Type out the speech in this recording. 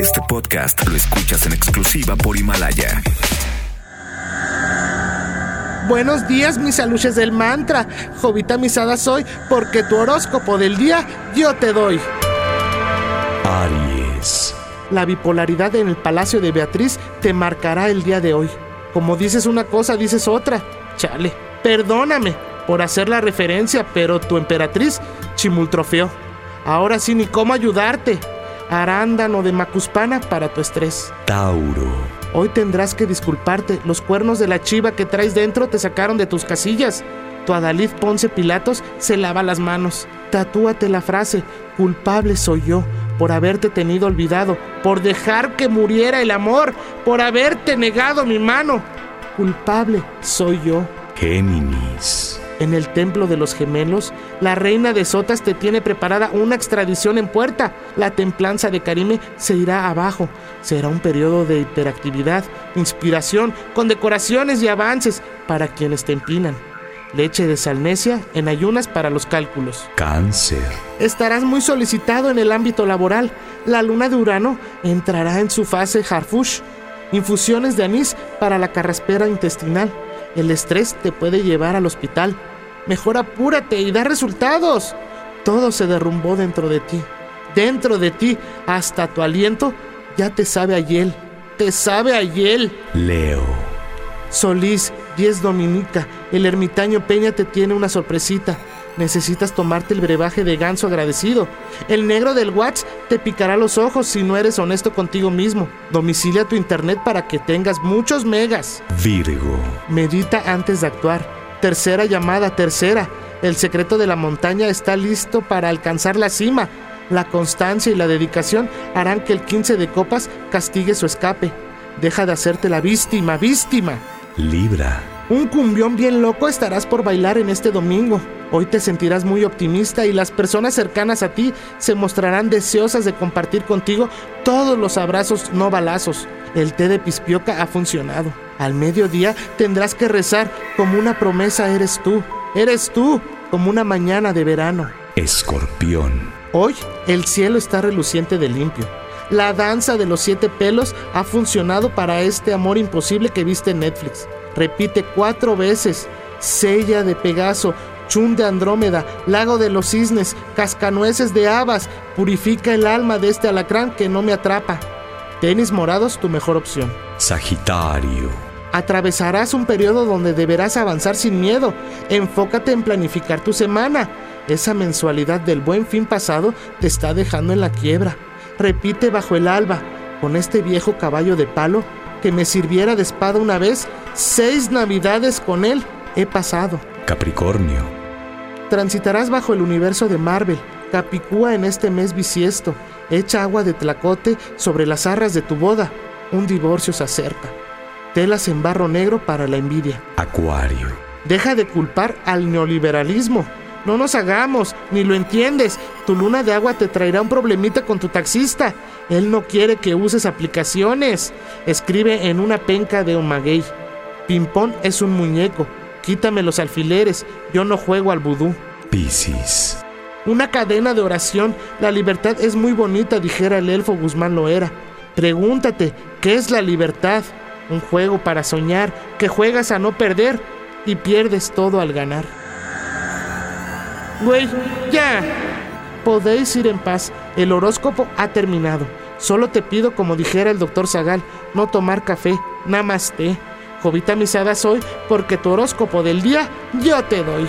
Este podcast lo escuchas en exclusiva por Himalaya. Buenos días, mis aluches del mantra. Jovita misada soy, porque tu horóscopo del día yo te doy. Aries. La bipolaridad en el palacio de Beatriz te marcará el día de hoy. Como dices una cosa, dices otra. Chale, perdóname por hacer la referencia, pero tu emperatriz chimultrofeó. Ahora sí, ni cómo ayudarte. Arándano de Macuspana para tu estrés. Tauro. Hoy tendrás que disculparte. Los cuernos de la chiva que traes dentro te sacaron de tus casillas. Tu Adalid Ponce Pilatos se lava las manos. Tatúate la frase, culpable soy yo, por haberte tenido olvidado, por dejar que muriera el amor, por haberte negado mi mano. Culpable soy yo. Géminis. En el templo de los gemelos, la reina de Sotas te tiene preparada una extradición en puerta. La templanza de Karime se irá abajo. Será un periodo de hiperactividad, inspiración, condecoraciones y avances para quienes te empinan. Leche de salnesia en ayunas para los cálculos. Cáncer. Estarás muy solicitado en el ámbito laboral. La luna de Urano entrará en su fase Harfush. Infusiones de anís para la carraspera intestinal. El estrés te puede llevar al hospital. Mejor apúrate y da resultados. Todo se derrumbó dentro de ti. Dentro de ti, hasta tu aliento, ya te sabe a hiel. Te sabe a hiel. Leo. Solís, 10 Dominica, el ermitaño Peña te tiene una sorpresita. Necesitas tomarte el brebaje de ganso agradecido. El negro del Watts te picará los ojos si no eres honesto contigo mismo. Domicilia tu internet para que tengas muchos megas. Virgo. Medita antes de actuar. Tercera llamada, tercera. El secreto de la montaña está listo para alcanzar la cima. La constancia y la dedicación harán que el 15 de copas castigue su escape. Deja de hacerte la víctima, víctima. Libra. Un cumbión bien loco estarás por bailar en este domingo. Hoy te sentirás muy optimista y las personas cercanas a ti se mostrarán deseosas de compartir contigo todos los abrazos no balazos. El té de pispioca ha funcionado. Al mediodía tendrás que rezar como una promesa eres tú. Eres tú como una mañana de verano. Escorpión. Hoy el cielo está reluciente de limpio. La danza de los siete pelos ha funcionado para este amor imposible que viste en Netflix. Repite cuatro veces. Sella de Pegaso, Chun de Andrómeda, Lago de los Cisnes, Cascanueces de Habas, purifica el alma de este alacrán que no me atrapa. Tenis morados, tu mejor opción. Sagitario. Atravesarás un periodo donde deberás avanzar sin miedo. Enfócate en planificar tu semana. Esa mensualidad del buen fin pasado te está dejando en la quiebra. Repite bajo el alba, con este viejo caballo de palo, que me sirviera de espada una vez, seis navidades con él he pasado. Capricornio. Transitarás bajo el universo de Marvel. Capicúa en este mes bisiesto. Echa agua de tlacote sobre las arras de tu boda. Un divorcio se acerca. Telas en barro negro para la envidia. Acuario. Deja de culpar al neoliberalismo. No nos hagamos, ni lo entiendes. Tu luna de agua te traerá un problemita con tu taxista. Él no quiere que uses aplicaciones. Escribe en una penca de un maguey. Pimpón es un muñeco. Quítame los alfileres. Yo no juego al vudú. Piscis. Una cadena de oración. La libertad es muy bonita, dijera el elfo Guzmán Loera. Pregúntate, ¿qué es la libertad? Un juego para soñar, que juegas a no perder y pierdes todo al ganar. Güey, ya. Podéis ir en paz. El horóscopo ha terminado. Solo te pido, como dijera el doctor Zagal, no tomar café, té. Jovita misada soy porque tu horóscopo del día yo te doy.